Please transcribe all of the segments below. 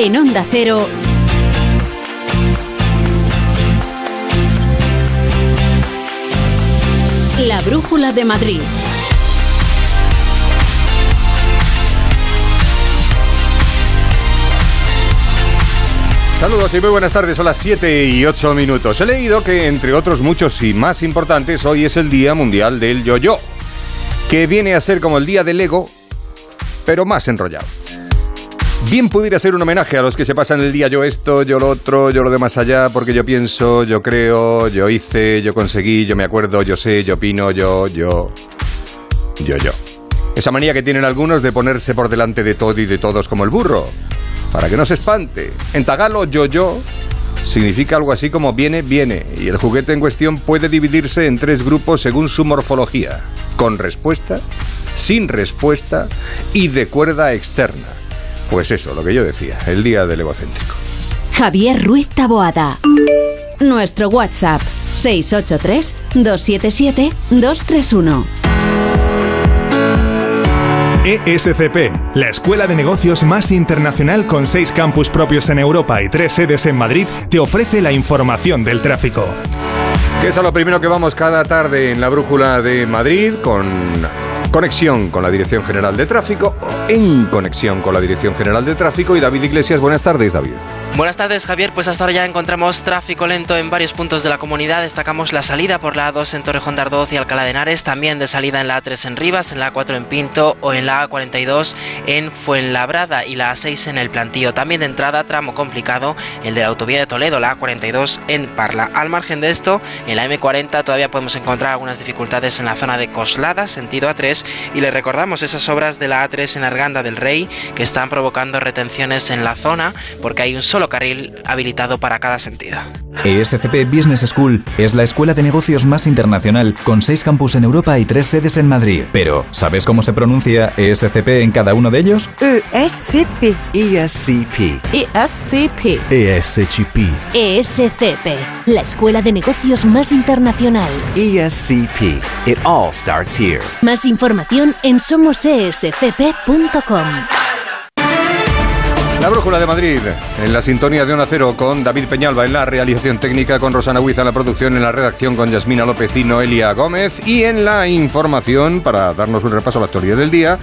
En Onda Cero. La Brújula de Madrid. Saludos y muy buenas tardes, son las 7 y 8 minutos. He leído que, entre otros muchos y más importantes, hoy es el Día Mundial del Yo-Yo, que viene a ser como el Día del Ego, pero más enrollado. Bien pudiera ser un homenaje a los que se pasan el día yo esto, yo lo otro, yo lo de más allá, porque yo pienso, yo creo, yo hice, yo conseguí, yo me acuerdo, yo sé, yo opino, yo, yo, yo, yo. Esa manía que tienen algunos de ponerse por delante de todo y de todos como el burro para que no se espante. En tagalo, yo-yo significa algo así como viene, viene, y el juguete en cuestión puede dividirse en tres grupos según su morfología, con respuesta, sin respuesta y de cuerda externa. Pues eso, lo que yo decía, el día del egocéntrico. Javier Ruiz Taboada. Nuestro WhatsApp 683 277 231. ESCP, la escuela de negocios más internacional con seis campus propios en Europa y tres sedes en Madrid, te ofrece la información del tráfico. Que es a lo primero que vamos cada tarde en la brújula de Madrid con conexión con la Dirección General de Tráfico, en conexión con la Dirección General de Tráfico. Y David Iglesias, buenas tardes, David. Buenas tardes, Javier. Pues hasta ahora ya encontramos tráfico lento en varios puntos de la comunidad. Destacamos la salida por la A2 en Torrejón de Ardoz y Alcalá de Henares, también de salida en la A3 en Rivas, en la A4 en Pinto o en la A42 en Fuenlabrada y la A6 en El Plantío. También de entrada, tramo complicado, el de la autovía de Toledo, la A42 en Parla. Al margen de esto, en la M40 todavía podemos encontrar algunas dificultades en la zona de Coslada, sentido A3, y le recordamos esas obras de la A3 en Arganda del Rey que están provocando retenciones en la zona porque hay un solo carril habilitado para cada sentido. ESCP Business School es la escuela de negocios más internacional con seis campus en Europa y tres sedes en Madrid. Pero, ¿sabes cómo se pronuncia ESCP en cada uno de ellos? ESCP. ESCP. ESCP. ESCP. ESCP, la escuela de negocios más internacional. ESCP. It all starts here. Más información en somosescp.com. La Brújula de Madrid, en la sintonía de Onda Cero con David Peñalba en la realización técnica, con Rosana Huiza en la producción, en la redacción con Yasmina López y Noelia Gómez y en la información para darnos un repaso a la actualidad del día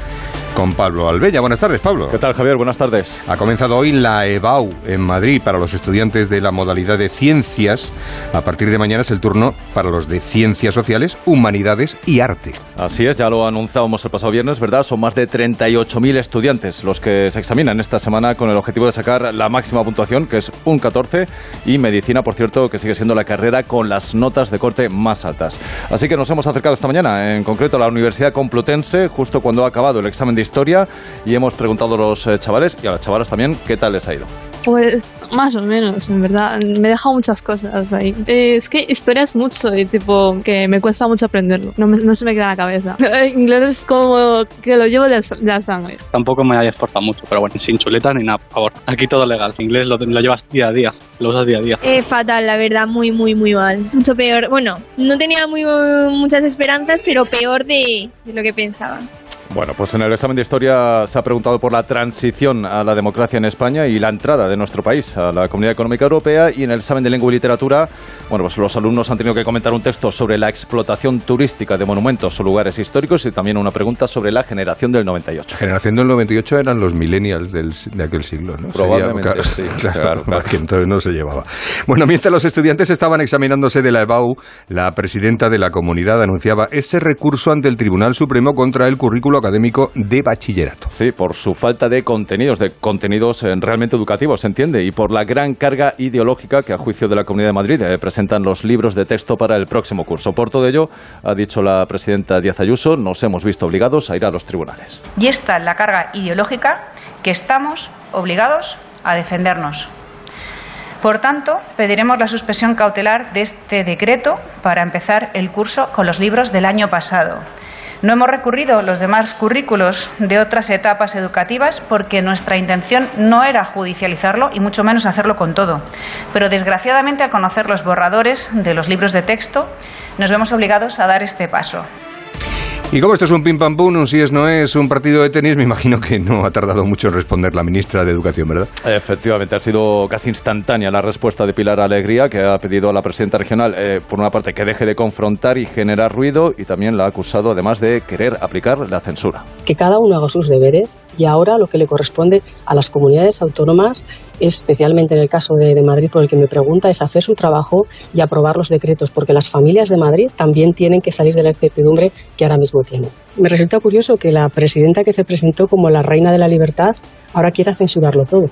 con Pablo Albella. Buenas tardes, Pablo. ¿Qué tal, Javier? Buenas tardes. Ha comenzado hoy la EBAU en Madrid para los estudiantes de la modalidad de ciencias. A partir de mañana es el turno para los de ciencias sociales, humanidades y arte. Así es, ya lo anunciábamos el pasado viernes, ¿verdad? Son más de 38.000 estudiantes los que se examinan esta semana con el objetivo de sacar la máxima puntuación, que es un 14, y medicina, por cierto, que sigue siendo la carrera con las notas de corte más altas. Así que nos hemos acercado esta mañana, en concreto a la Universidad Complutense, justo cuando ha acabado el examen de historia y hemos preguntado a los eh, chavales y a las chavalas también qué tal les ha ido. Pues más o menos, en verdad. Me he dejado muchas cosas ahí. Eh, es que historia es mucho y tipo que me cuesta mucho aprenderlo. No, me- no se me queda en la cabeza. Inglés es como que lo llevo de, de la sangre. Tampoco me haya esforzado mucho, pero bueno, sin chuleta ni nada, por favor. Aquí todo legal. Inglés lo, lo llevas día a día, lo usas día a día. Eh, fatal, la verdad, muy, muy, muy mal. Mucho peor. Bueno, no tenía muy, muchas esperanzas, pero peor de, de lo que pensaba. Bueno, pues en el examen de historia se ha preguntado por la transición a la democracia en España y la entrada de nuestro país a la Comunidad Económica Europea y en el examen de lengua y literatura, bueno, pues los alumnos han tenido que comentar un texto sobre la explotación turística de monumentos o lugares históricos y también una pregunta sobre la generación del 98. Generación del 98 eran los millennials del, de aquel siglo, ¿no? Probablemente, Sería- sí, claro, claro, claro. porque entonces no se llevaba. Bueno, mientras los estudiantes estaban examinándose de la EBAU, la presidenta de la comunidad anunciaba ese recurso ante el Tribunal Supremo contra el currículo académico de bachillerato. Sí, por su falta de contenidos, de contenidos eh, realmente educativos, se entiende, y por la gran carga ideológica que a juicio de la Comunidad de Madrid eh, presentan los libros de texto para el próximo curso. Por todo ello, ha dicho la presidenta Díaz Ayuso, nos hemos visto obligados a ir a los tribunales. Y esta es la carga ideológica que estamos obligados a defendernos. Por tanto, pediremos la suspensión cautelar de este decreto para empezar el curso con los libros del año pasado. No hemos recurrido los demás currículos de otras etapas educativas porque nuestra intención no era judicializarlo y mucho menos hacerlo con todo. Pero desgraciadamente, al conocer los borradores de los libros de texto, nos vemos obligados a dar este paso. Y como esto es un pim pam pum, un si es no es, un partido de tenis, me imagino que no ha tardado mucho en responder la ministra de Educación, ¿verdad? Efectivamente, ha sido casi instantánea la respuesta de Pilar Alegría, que ha pedido a la presidenta regional, eh, por una parte, que deje de confrontar y generar ruido, y también la ha acusado, además, de querer aplicar la censura. Que cada uno haga sus deberes y ahora lo que le corresponde a las comunidades autónomas, especialmente en el caso de, de Madrid, por el que me pregunta, es hacer su trabajo y aprobar los decretos, porque las familias de Madrid también tienen que salir de la incertidumbre que ahora mismo Me resulta curioso que la presidenta que se presentó como la reina de la libertad ahora quiera censurarlo todo.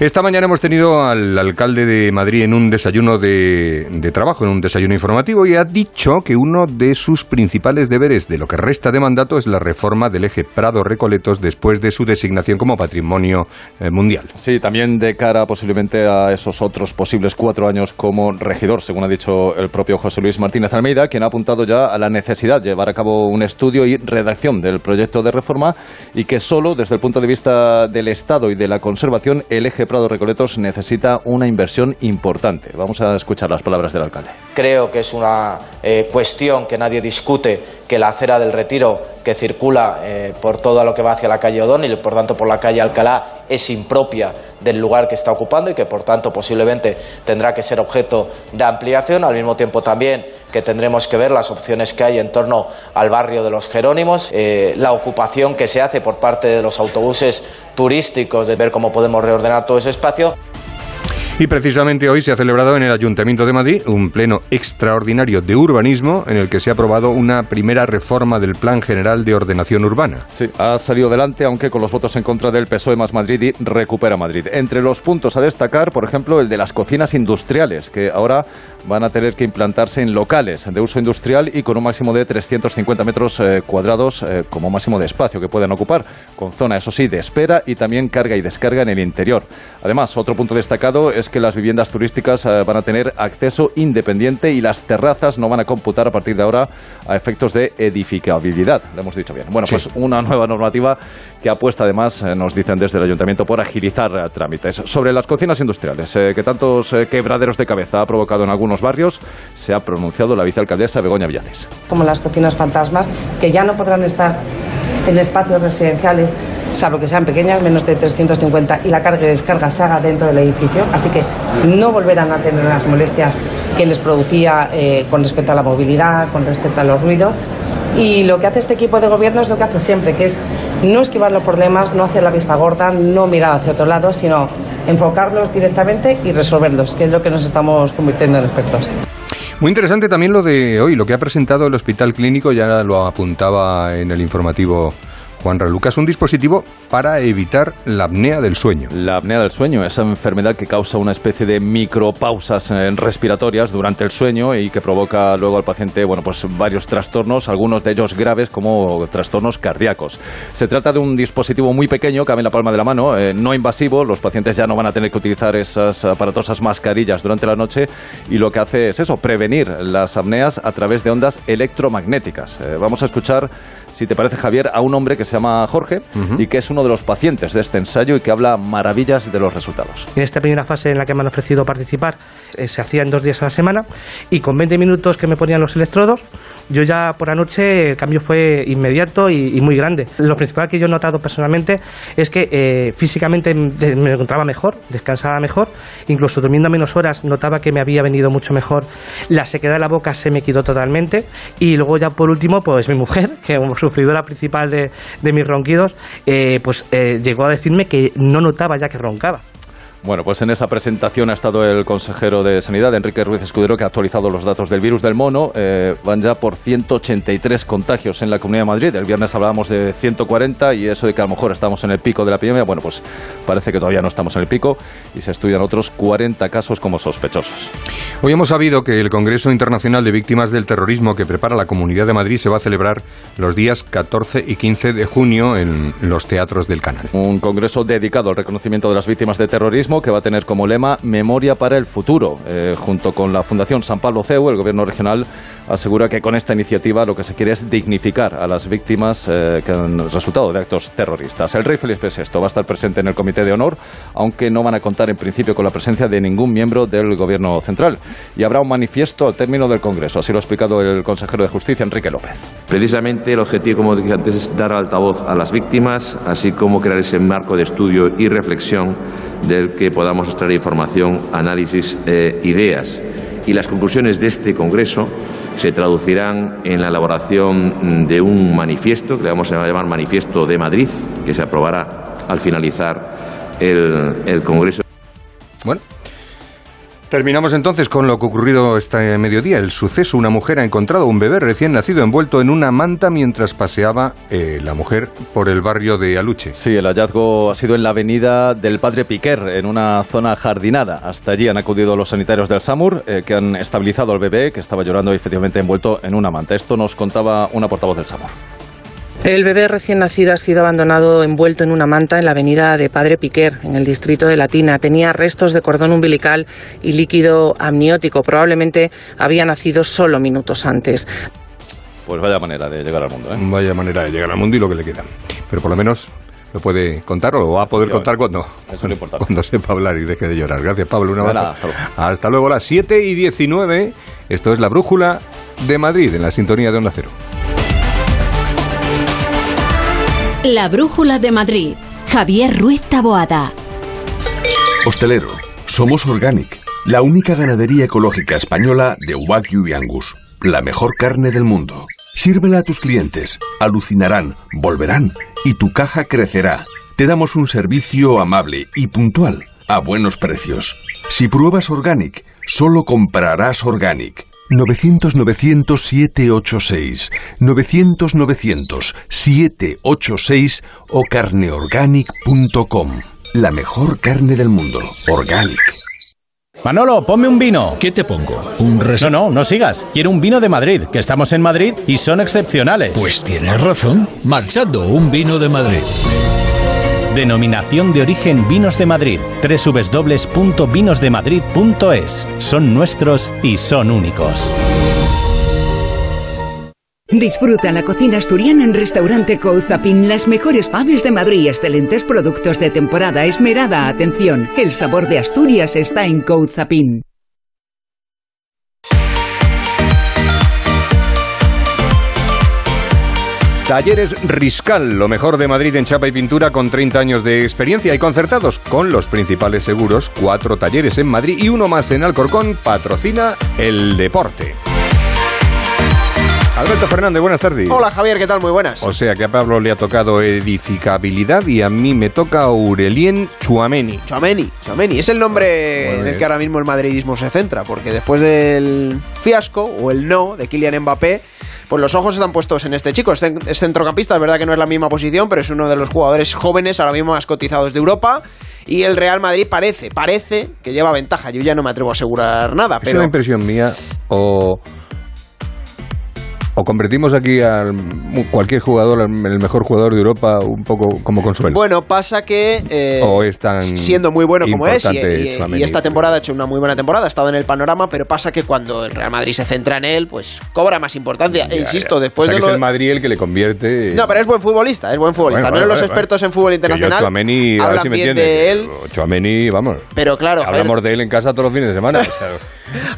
Esta mañana hemos tenido al alcalde de Madrid en un desayuno de, trabajo, en un desayuno informativo, y ha dicho que uno de sus principales deberes de lo que resta de mandato es la reforma del eje Prado-Recoletos después de su designación como patrimonio eh, mundial. Sí, también de cara posiblemente a esos otros posibles cuatro años como regidor, según ha dicho el propio José Luis Martínez Almeida, quien ha apuntado ya a la necesidad de llevar a cabo un estudio y redacción del proyecto de reforma y que solo desde el punto de vista del Estado y de la conservación el eje Prado Recoletos necesita una inversión importante. Vamos a escuchar las palabras del alcalde. Creo que es una eh, cuestión que nadie discute que la acera del retiro que circula eh, por todo lo que va hacia la calle O'Donnell y por tanto por la calle Alcalá es impropia del lugar que está ocupando y que por tanto posiblemente tendrá que ser objeto de ampliación. Al mismo tiempo también que tendremos que ver las opciones que hay en torno al barrio de los Jerónimos, eh, la ocupación que se hace por parte de los autobuses turísticos, de ver cómo podemos reordenar todo ese espacio. Y precisamente hoy se ha celebrado en el Ayuntamiento de Madrid un pleno extraordinario de urbanismo en el que se ha aprobado una primera reforma del Plan General de Ordenación Urbana. Sí, ha salido adelante, aunque con los votos en contra del PSOE más Madrid y Recupera Madrid. Entre los puntos a destacar, por ejemplo, el de las cocinas industriales, que ahora van a tener que implantarse en locales de uso industrial y con un máximo de 350 metros eh, cuadrados eh, como máximo de espacio que pueden ocupar, con zona, eso sí, de espera y también carga y descarga en el interior. Además, otro punto destacado es que las viviendas turísticas eh, van a tener acceso independiente y las terrazas no van a computar a partir de ahora a efectos de edificabilidad. Lo hemos dicho bien. Bueno, Sí. pues una nueva normativa que apuesta además, eh, nos dicen desde el ayuntamiento, por agilizar eh, trámites. Sobre las cocinas industriales, eh, que tantos quebraderos de cabeza ha provocado en algunos barrios, se ha pronunciado la vicealcaldesa Begoña Villacis. como las cocinas fantasmas, que ya no podrán estar en espacios residenciales, salvo que sean pequeñas, menos de 350, y la carga y descarga se haga dentro del edificio. Así que no volverán a tener las molestias que les producía con respecto a la movilidad, con respecto a los ruidos. Y lo que hace este equipo de gobierno es lo que hace siempre, que es no esquivar los problemas, no hacer la vista gorda, no mirar hacia otro lado, sino enfocarlos directamente y resolverlos, que es lo que nos estamos convirtiendo en expertos. Muy interesante también lo de hoy, lo que ha presentado el Hospital Clínico, ya lo apuntaba en el informativo Juan Lucas, un dispositivo para evitar la apnea del sueño. La apnea del sueño, esa enfermedad que causa una especie de micropausas eh, respiratorias durante el sueño y que provoca luego al paciente, bueno, pues varios trastornos, algunos de ellos graves como trastornos cardíacos. Se trata de un dispositivo muy pequeño, cabe en la palma de la mano, eh, no invasivo, los pacientes ya no van a tener que utilizar esas aparatosas mascarillas durante la noche y lo que hace es eso, prevenir las apneas a través de ondas electromagnéticas. Eh, vamos a escuchar, si te parece Javier, a un hombre que se llama Jorge y que es uno de los pacientes de este ensayo y que habla maravillas de los resultados. En esta primera fase en la que me han ofrecido participar, eh, se hacía en dos días a la semana y con 20 minutos que me ponían los electrodos, yo ya por la noche el cambio fue inmediato y, y muy grande. Lo principal que yo he notado personalmente es que eh, físicamente me encontraba mejor, descansaba mejor, incluso durmiendo menos horas notaba que me había venido mucho mejor. La sequedad de la boca se me quitó totalmente y luego ya por último, pues mi mujer, que sufridora principal de, de mis ronquidos, eh, pues eh, llegó a decirme que no notaba ya que roncaba. Bueno, pues en esa presentación ha estado el consejero de Sanidad, Enrique Ruiz Escudero, que ha actualizado los datos del virus del mono. Eh, van ya por 183 contagios en la Comunidad de Madrid. El viernes hablábamos de 140 y eso de que a lo mejor estamos en el pico de la epidemia. Bueno, pues parece que todavía no estamos en el pico y se estudian otros 40 casos como sospechosos. Hoy hemos sabido que el Congreso Internacional de Víctimas del Terrorismo que prepara la Comunidad de Madrid se va a celebrar los días 14 y 15 de junio en los teatros del canal. Un congreso dedicado al reconocimiento de las víctimas de terrorismo que va a tener como lema Memoria para el futuro. Eh, junto con la Fundación San Pablo CEU, el gobierno regional asegura que con esta iniciativa lo que se quiere es dignificar a las víctimas eh, que han resultado de actos terroristas. El rey Felipe VI va a estar presente en el Comité de Honor, aunque no van a contar en principio con la presencia de ningún miembro del gobierno central. Y habrá un manifiesto al término del Congreso, así lo ha explicado el consejero de Justicia, Enrique López. Precisamente el objetivo, como dije antes, es dar altavoz a las víctimas, así como crear ese marco de estudio y reflexión del que podamos extraer información, análisis, e ideas. Y las conclusiones de este Congreso se traducirán en la elaboración de un manifiesto, que vamos a llamar Manifiesto de Madrid, que se aprobará al finalizar el, el Congreso. Bueno, Terminamos entonces con lo que ocurrido este mediodía. El suceso, una mujer ha encontrado un bebé recién nacido envuelto en una manta mientras paseaba eh, la mujer por el barrio de Aluche. Sí, el hallazgo ha sido en la avenida del Padre Piquer, en una zona jardinada. Hasta allí han acudido los sanitarios del SAMUR, eh, que han estabilizado al bebé, que estaba llorando y efectivamente envuelto en una manta. Esto nos contaba una portavoz del SAMUR. El bebé recién nacido ha sido abandonado envuelto en una manta en la avenida de Padre Piquer, en el distrito de Latina. Tenía restos de cordón umbilical y líquido amniótico. Probablemente había nacido solo minutos antes. Pues vaya manera de llegar al mundo. ¿eh? Vaya manera de llegar al mundo y lo que le queda. Pero por lo menos lo puede contar o lo va a poder contar cuando, cuando sepa hablar y deje de llorar. Gracias, Pablo. Un abrazo. hasta, luego. hasta luego, las 7 y 19. Esto es la brújula de Madrid en la sintonía de Onda Cero. La Brújula de Madrid. Javier Ruiz Taboada. Hostelero. Somos Organic, la única ganadería ecológica española de Wagyu y Angus. La mejor carne del mundo. Sírvela a tus clientes. Alucinarán, volverán y tu caja crecerá. Te damos un servicio amable y puntual a buenos precios. Si pruebas Organic, solo comprarás Organic. 900-900-786, 900-900-786 o carneorganic.com. La mejor carne del mundo. Organic. Manolo, ponme un vino. ¿Qué te pongo? ¿Un res... No, no, no sigas. Quiero un vino de Madrid, que estamos en Madrid y son excepcionales. Pues tienes razón. Marchando, un vino de Madrid. Denominación de origen Vinos de Madrid. www.vinosdemadrid.es. Son nuestros y son únicos. Disfruta la cocina asturiana en Restaurante Couzapin, las mejores paves de Madrid, excelentes productos de temporada, esmerada atención. El sabor de Asturias está en Couzapin. Talleres Riscal, lo mejor de Madrid en chapa y pintura con 30 años de experiencia y concertados con los principales seguros. Cuatro talleres en Madrid y uno más en Alcorcón patrocina el deporte. Alberto Fernández, buenas tardes. Hola Javier, ¿qué tal? Muy buenas. O sea que a Pablo le ha tocado edificabilidad y a mí me toca Aurelien Chuameni. Chuameni, Chuameni. Es el nombre en el que ahora mismo el madridismo se centra, porque después del fiasco o el no de Kylian Mbappé, pues los ojos están puestos en este chico. Es centrocampista, es verdad que no es la misma posición, pero es uno de los jugadores jóvenes ahora mismo más cotizados de Europa. Y el Real Madrid parece, parece que lleva ventaja. Yo ya no me atrevo a asegurar nada. ¿Es pero... una impresión mía o o convertimos aquí a cualquier jugador, el mejor jugador de Europa, un poco como consuelo. Bueno, pasa que eh, o es tan siendo muy bueno como es y, y, Tchouaméni. y, esta temporada ha hecho una muy buena temporada, ha estado en el panorama, pero pasa que cuando el Real Madrid se centra en él, pues cobra más importancia. Ya, insisto, ya. después o sea, de que lo... es el Madrid el que le convierte. No, pero es buen futbolista, es buen futbolista. Bueno, no vale, los vale, expertos en fútbol internacional Tchouaméni, a ver hablan si me bien entiendes, de él. vamos. Pero claro, hablamos de él en casa todos los fines de semana.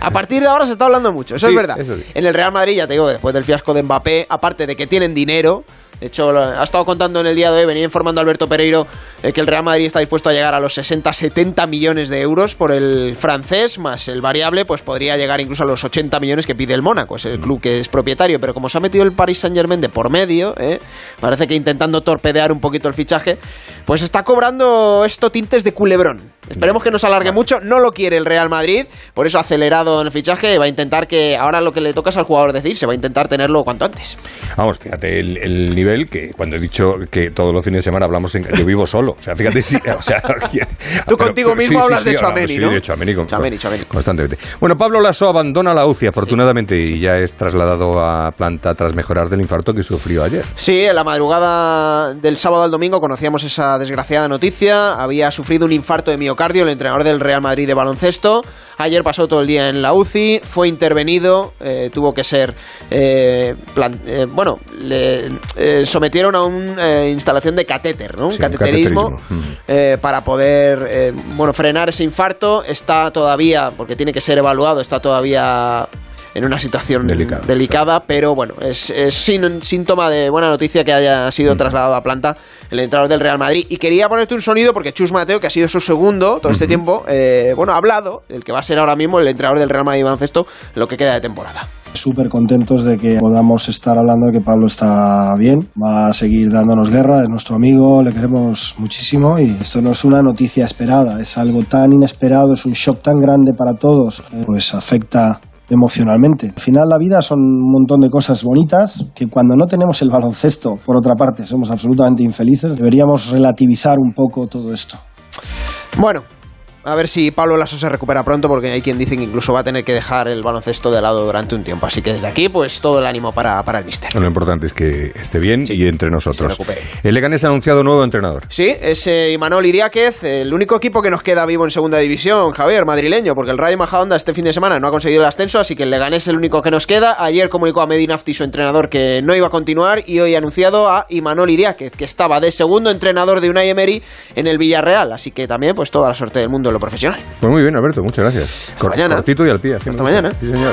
A partir de ahora se está hablando mucho, eso Sí, es verdad. eso sí. En el Real Madrid, ya te digo, después del fiasco de Mbappé, aparte de que tienen dinero, de hecho, ha estado contando en el día de hoy, venía informando Alberto Pereiro eh, que el Real Madrid está dispuesto a llegar a los 60-70 millones de euros por el francés, más el variable, pues podría llegar incluso a los 80 millones que pide el Mónaco, es el club que es propietario. Pero como se ha metido el Paris Saint Germain de por medio, eh, parece que intentando torpedear un poquito el fichaje, pues está cobrando esto tintes de culebrón. Esperemos que no se alargue mucho, no lo quiere el Real Madrid, por eso ha acelerado en el fichaje, va a intentar que ahora lo que le toca es al jugador decidir, se va a intentar tenerlo cuanto antes. Vamos, fíjate, el, el nivel nivel que cuando he dicho que todos los fines de semana hablamos en... Yo vivo solo. O sea, fíjate si... O sea, Tú contigo mismo hablas de Tchouaméni, sí, ¿no? de Tchouaméni, con- Tchouaméni, Tchouaméni. Constantemente. Bueno, Pablo Lasso abandona la UCI, afortunadamente, y ya es trasladado a planta tras mejorar del infarto que sufrió ayer. Sí, en la madrugada del sábado al domingo conocíamos esa desgraciada noticia. Había sufrido un infarto de miocardio el entrenador del Real Madrid de baloncesto. Ayer pasó todo el día en la UCI, fue intervenido, eh, tuvo que ser, eh, plan- eh, bueno, le eh, sometieron a una instalación de catéter, ¿no? Un Sí, un cateterismo, para poder, bueno, frenar ese infarto. Está todavía, porque tiene que ser evaluado, está todavía en una situación Delicada, delicada, pero bueno, es, es sin- síntoma de buena noticia que haya sido trasladado a planta el entrenador del Real Madrid. Y quería ponerte un sonido porque Chus Mateo, que ha sido su segundo todo este tiempo, eh, bueno, ha hablado, el que va a ser ahora mismo el entrenador del Real Madrid baloncesto, lo que queda de temporada. Súper contentos de que podamos estar hablando de que Pablo está bien, va a seguir dándonos guerra, es nuestro amigo, le queremos muchísimo y esto no es una noticia esperada, es algo tan inesperado, es un shock tan grande para todos, eh, pues afecta emocionalmente. Al final la vida son un montón de cosas bonitas que cuando no tenemos el baloncesto, por otra parte, somos absolutamente infelices, deberíamos relativizar un poco todo esto. Bueno, a ver si Pablo Lasso se recupera pronto porque hay quien dice que incluso va a tener que dejar el baloncesto de lado durante un tiempo. Así que desde aquí, pues todo el ánimo para, para el mister. Lo importante es que esté bien y entre nosotros. El Leganés ha anunciado nuevo entrenador. Sí, es eh, Imanol Idiáquez, el único equipo que nos queda vivo en segunda división, Javier, madrileño, porque el Rayo Majadahonda este fin de semana no ha conseguido el ascenso, así que el Leganés es el único que nos queda. Ayer comunicó a Medinafti, su entrenador, que no iba a continuar y hoy ha anunciado a Imanol Idiáquez, que estaba de segundo entrenador de Unai Emery en el Villarreal, así que también pues toda la suerte del mundo en lo profesional. Pues muy bien, Alberto, muchas gracias. Cor- mañana. Cortito y al pie. Hasta mañana. Sí, señor.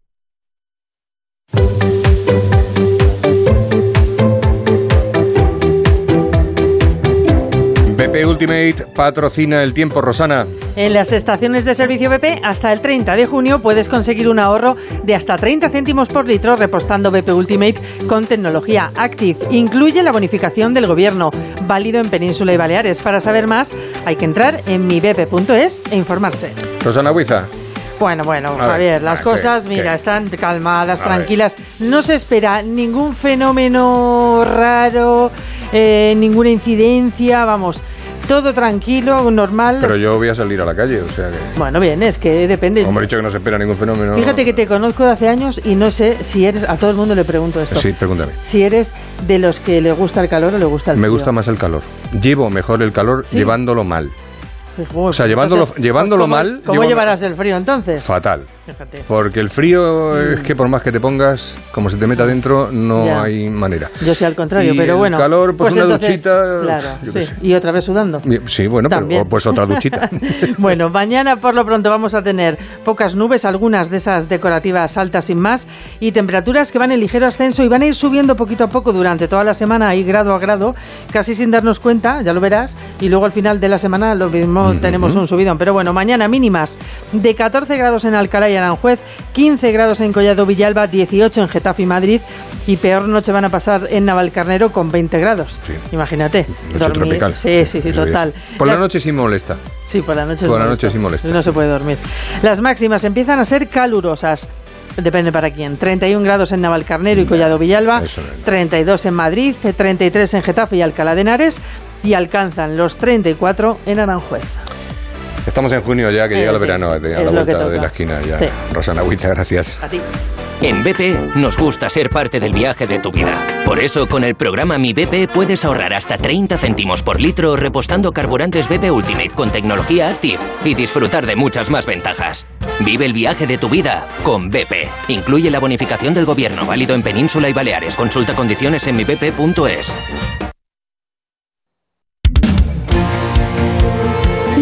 BP Ultimate patrocina el tiempo, Rosana. En las estaciones de servicio BP, hasta el 30 de junio puedes conseguir un ahorro de hasta 30 céntimos por litro repostando BP Ultimate con tecnología Active. Incluye la bonificación del gobierno, válido en Península y Baleares. Para saber más, hay que entrar en mibp.es e informarse. Rosana Huiza. Bueno, bueno, A ver, Javier, las a ver, cosas, mira, ¿Qué? están calmadas, A ver. tranquilas. No se espera ningún fenómeno raro, eh, ninguna incidencia, vamos, todo tranquilo, normal. Pero yo voy a salir a la calle, o sea que... Bueno, bien, es que depende. Como he dicho que no se espera ningún fenómeno... Fíjate que te conozco de hace años y no sé si eres, a todo el mundo le pregunto esto, Sí, pregúntame. si eres de los que le gusta el calor o le gusta el Me frío. gusta más el calor. Llevo mejor el calor Sí. llevándolo mal. Pues, O sea, llevándolo- entonces, llevándolo ¿cómo- mal, ¿Cómo llevo- llevarás el frío entonces? Fatal. Fíjate. Porque el frío es que por más que te pongas, como se te meta dentro, no Ya. hay manera. Yo sé al contrario, Y pero el bueno. calor, pues una duchita, Claro, sí. Y otra vez sudando. Sí, bueno, También. pero pues otra duchita. Bueno, mañana por lo pronto vamos a tener pocas nubes, algunas de esas decorativas altas sin más, y temperaturas que van en ligero ascenso y van a ir subiendo poquito a poco durante toda la semana, ahí grado a grado, casi sin darnos cuenta, ya lo verás, y luego al final de la semana lo mismo Tenemos un subidón. Pero bueno, mañana mínimas de 14 grados en Alcalá y Aranjuez, 15 grados en Collado Villalba, 18 en Getafe y Madrid, y peor noche van a pasar en Navalcarnero con 20 grados. Imagínate. Noche tropical. Sí, sí, sí, total. Por la noche sí molesta. Sí, por la noche. Por la noche sí molesta. No se puede dormir. Las máximas empiezan a ser calurosas. Depende para quién. 31 grados en Navalcarnero y Collado Villalba, 32 en Madrid, 33 en Getafe y Alcalá de Henares y alcanzan los 34 en Aranjuez. Estamos en junio ya, que Eh, llega el sí, verano, a la es lo que vuelta de la esquina ya. Sí. Rosana Huiza, gracias. A ti. En BP nos gusta ser parte del viaje de tu vida. Por eso, con el programa Mi BP puedes ahorrar hasta 30 céntimos por litro repostando carburantes BP Ultimate con tecnología Active y disfrutar de muchas más ventajas. Vive el viaje de tu vida con BP. Incluye la bonificación del gobierno válido en Península y Baleares. Consulta condiciones en mibp.es.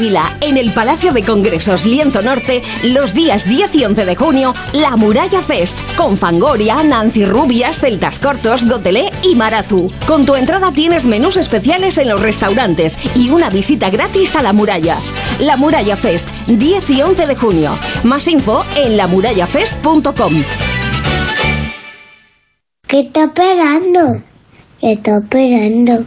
Ávila, en el Palacio de Congresos Lienzo Norte, los días 10 y 11 de junio, la Muralla Fest, con Fangoria, Nancy Rubias, Celtas Cortos, Gotelé y Marazú. Con tu entrada tienes menús especiales en los restaurantes y una visita gratis a la muralla. La Muralla Fest, 10 y 11 de junio. Más info en lamurallafest.com. ¿Qué está esperando? ¿Qué está esperando?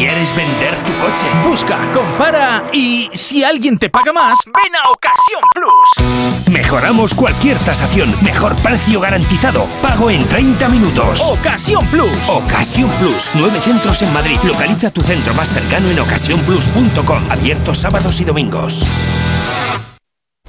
¿Quieres vender tu coche? Busca, compara y si alguien te paga más, ven a Ocasión Plus. Mejoramos cualquier tasación, mejor precio garantizado, pago en 30 minutos. Ocasión Plus. Ocasión Plus, nueve centros en Madrid. Localiza tu centro más cercano en ocasiónplus.com, abiertos sábados y domingos.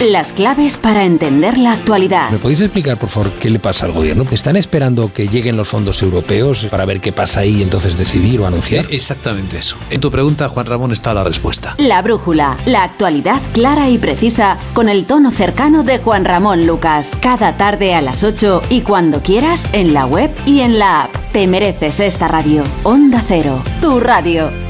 Las claves para entender la actualidad. ¿Me podéis explicar, por favor, qué le pasa al gobierno? ¿Están esperando que lleguen los fondos europeos para ver qué pasa ahí y entonces decidir o anunciar? Exactamente eso. En tu pregunta, Juan Ramón, está la respuesta. La brújula, la actualidad clara y precisa con el tono cercano de Juan Ramón Lucas. Cada tarde a las 8 y cuando quieras en la web y en la app. Te mereces esta radio. Onda Cero, tu radio.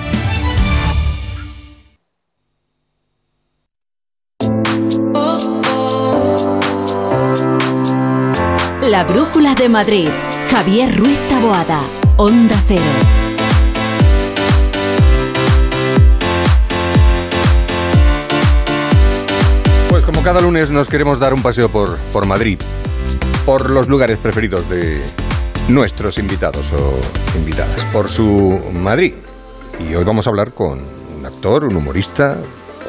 La Brújula de Madrid. Javier Ruiz Taboada. Onda Cero. Pues como cada lunes nos queremos dar un paseo por, por Madrid, por los lugares preferidos de nuestros invitados o invitadas, por su Madrid. Y hoy vamos a hablar con un actor, un humorista,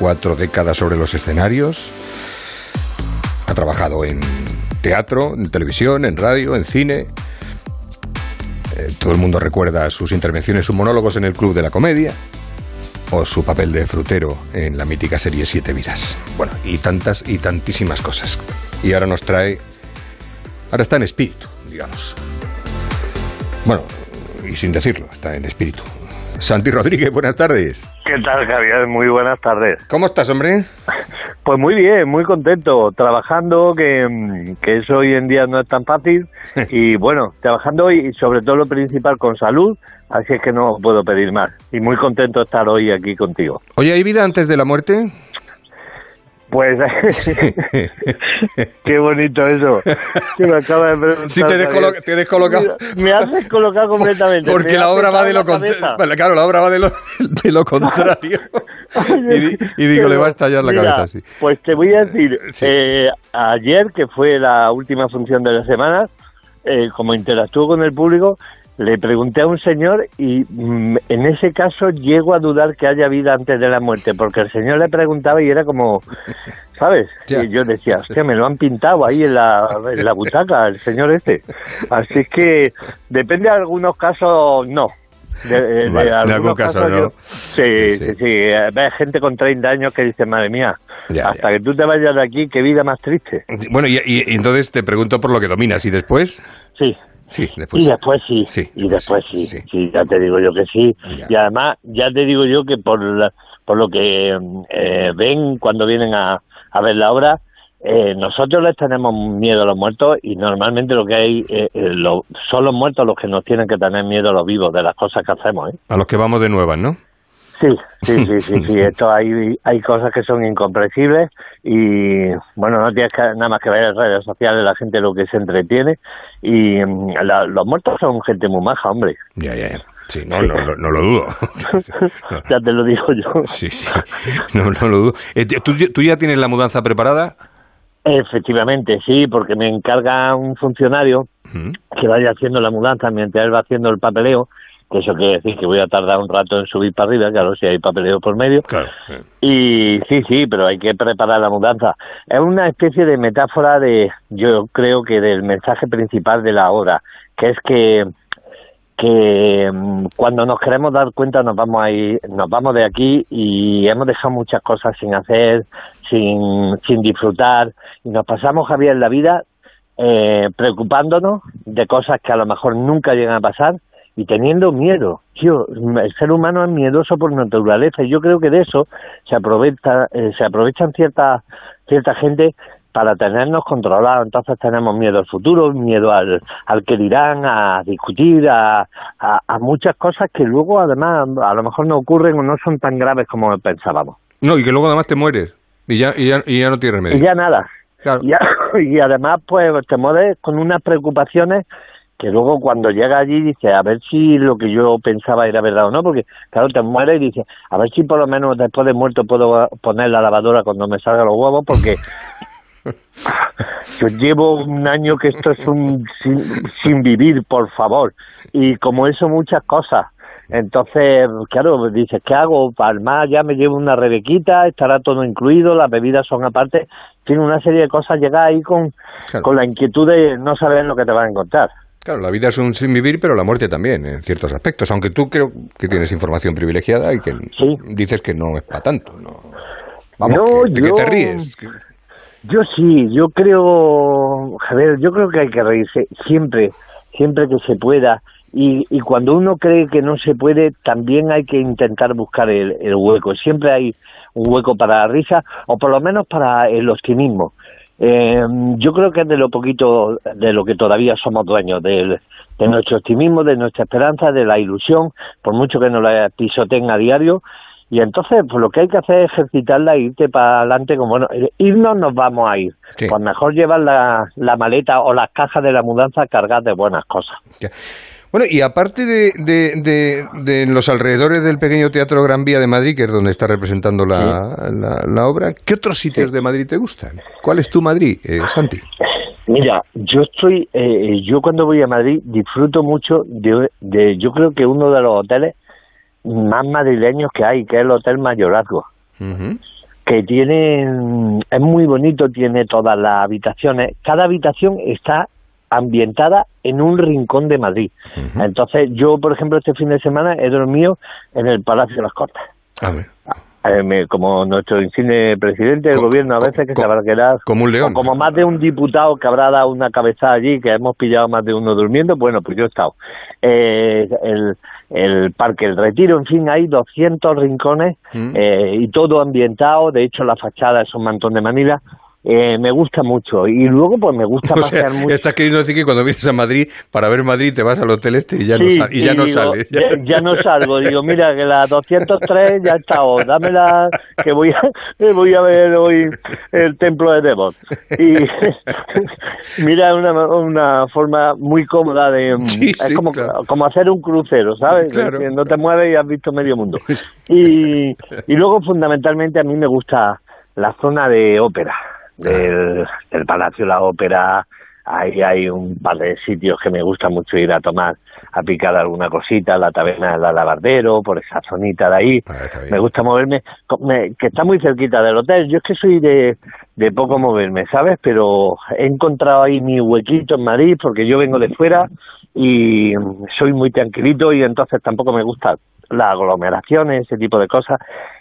cuatro décadas sobre los escenarios, ha trabajado en teatro, en televisión, en radio, en cine. Eh, todo el mundo recuerda sus intervenciones, sus monólogos en el Club de la Comedia o su papel de frutero en la mítica serie Siete Vidas. Bueno, y tantas y tantísimas cosas. Y ahora nos trae... Ahora está en espíritu, digamos. Bueno, y sin decirlo, está en espíritu. Santi Rodríguez, buenas tardes. ¿Qué tal, Javier? Muy buenas tardes. ¿Cómo estás, hombre? Pues muy bien, muy contento, trabajando, que, que eso hoy en día no es tan fácil, y bueno, trabajando y sobre todo lo principal con salud, así es que no puedo pedir más. Y muy contento de estar hoy aquí contigo. Oye, ¿hay vida antes de la muerte? Pues qué bonito eso. Que me acaba de preguntar. Sí, te, descolo te descolocado. Me has descolocado completamente. Porque Me la obra va de lo la. Claro, la obra va de lo, de lo contrario. y, di- y digo, le va a estallar la Mira, cabeza así. Pues te voy a decir, eh, ayer, que fue la última función de la semana, eh, como interactúo con el público, le pregunté a un señor y mm, en ese caso llego a dudar que haya vida antes de la muerte, porque el señor le preguntaba y era como, ¿sabes? Y yo decía, hostia, me lo han pintado ahí en la, en la butaca, el señor este. Así que depende de algunos casos, no. De, de- Vale, algún caso, casos ¿no? yo- sí, sí, sí. Ves gente con 30 años que dice, madre mía, Ya, hasta que tú te vayas de aquí, qué vida más triste. Bueno, y, y- y entonces te pregunto por lo que dominas. ¿Y después? Sí. Sí, después y después sí, y después sí, sí, ya te digo yo que sí. Y además, ya te digo yo que por, por lo que eh, ven cuando vienen a, a ver la obra, eh, nosotros les tenemos miedo a los muertos y normalmente lo que hay eh, eh, son los muertos los que nos tienen que tener miedo a los vivos de las cosas que hacemos. ¿eh? A los que vamos de nuevas, ¿no? Sí, sí, sí, sí, sí. Esto hay, hay cosas que son incomprensibles y, bueno, no tienes que, nada más que ver en redes sociales la gente lo que se entretiene y mm, los muertos son gente muy maja, hombre. Ya, ya, ya. Sí, no, no, no, lo dudo. ya te lo digo yo. Sí, sí, no, no lo dudo. ¿tú, ¿Tú ya tienes la mudanza preparada? Efectivamente, sí, porque me encarga un funcionario que vaya haciendo la mudanza mientras él va haciendo el papeleo, que eso quiere decir que voy a tardar un rato en subir para arriba, claro, si hay papeleo por medio. Y sí, sí, pero hay que preparar la mudanza. Es una especie de metáfora de, yo creo que del mensaje principal de la obra, que es que que mm, cuando nos queremos dar cuenta nos vamos a ir, nos vamos de aquí y hemos dejado muchas cosas sin hacer, sin, sin disfrutar y nos pasamos Javier la vida eh, preocupándonos de cosas que a lo mejor nunca llegan a pasar y teniendo miedo. Tío, el ser humano es miedoso por naturaleza y yo creo que de eso se aprovecha, eh, se aprovechan cierta cierta gente para tenernos controlados. Entonces tenemos miedo al futuro, miedo al, al que dirán, a discutir, a, a, muchas cosas que luego además a lo mejor no ocurren o no son tan graves como pensábamos. No, y que luego además te mueres y ya, y ya, y ya no tienes remedio. Y ya nada. y además pues te mueves con unas preocupaciones que luego cuando llega allí dice a ver si lo que yo pensaba era verdad o no, porque claro, te mueres y dice a ver si por lo menos después de muerto puedo poner la lavadora cuando me salga los huevos, porque Yo llevo un año que esto es un sin, vivir, por favor. Y como eso, muchas cosas. Entonces, claro, dices, ¿qué hago? Palma, ya me llevo una rebequita, estará todo incluido, las bebidas son aparte. Tiene una serie de cosas, llega ahí con, con la inquietud de no saber lo que te vas a encontrar. Claro, la vida es un sin vivir, pero la muerte también, en ciertos aspectos. Aunque tú creo que tienes información privilegiada y que dices que no es para tanto. ¿no? Vamos, que, te ríes? Yo sí, yo creo, Javier, yo creo que hay que reírse siempre, siempre que se pueda. Y, y cuando uno cree que no se puede, también hay que intentar buscar el, hueco. Siempre hay un hueco para la risa, o por lo menos para el optimismo. Eh, yo creo que es de lo poquito de lo que todavía somos dueños, de, de nuestro optimismo, de nuestra esperanza, de la ilusión, por mucho que nos la pisoteen a diario, y entonces, pues lo que hay que hacer es ejercitarla e irte para adelante, como bueno, eh, irnos nos vamos a ir. Pues mejor llevar la, la, maleta o las cajas de la mudanza cargadas de buenas cosas. Bueno, y aparte de, de, de, los alrededores del pequeño Teatro Gran Vía de Madrid, que es donde está representando la, la, obra, ¿qué otros sitios de Madrid te gustan? ¿Cuál es tu Madrid, eh, Santi? Mira, yo estoy, eh, yo cuando voy a Madrid disfruto mucho de, de, yo creo que uno de los hoteles más madrileños que hay, que es el Hotel Mayorazgo. Que tiene, es muy bonito, tiene todas las habitaciones. Cada habitación está ambientada en un rincón de Madrid. Entonces, yo, por ejemplo, este fin de semana he dormido en el Palacio de las Cortes. Eh, como nuestro insigne presidente del gobierno a veces que se habrá quedado como un león como más de un diputado que habrá dado una cabeza allí que hemos pillado más de uno durmiendo bueno pues yo he estado eh, el, el Parque El Retiro, en fin, hay 200 rincones mm. eh, y todo ambientado, de hecho la fachada es un mantón de Manila, eh, me gusta mucho. Y luego, pues me gusta pasear mucho. Estás queriendo decir que cuando vienes a Madrid, para ver Madrid, te vas al hotel este y ya no, y ya no sales. Ya, no salgo. Digo, mira, que la 203 ya está. dámela, que voy a, voy a ver hoy el templo de Devot. Y mira, una, una forma muy cómoda de. es como, como hacer un crucero, ¿sabes? Que no te mueves y has visto medio mundo. Y, y luego, fundamentalmente, a mí me gusta la zona de ópera del, del Palacio de la Ópera, ahí hay un par de sitios que me gusta mucho ir a tomar, a picar alguna cosita, la taberna del Alabardero, por esa zonita de ahí. Ah, me gusta moverme, que está muy cerquita del hotel. Yo es que soy de, de poco moverme, ¿sabes? Pero he encontrado ahí mi huequito en Madrid porque yo vengo de fuera y soy muy tranquilito y entonces tampoco me gusta la aglomeración, ese tipo de cosas.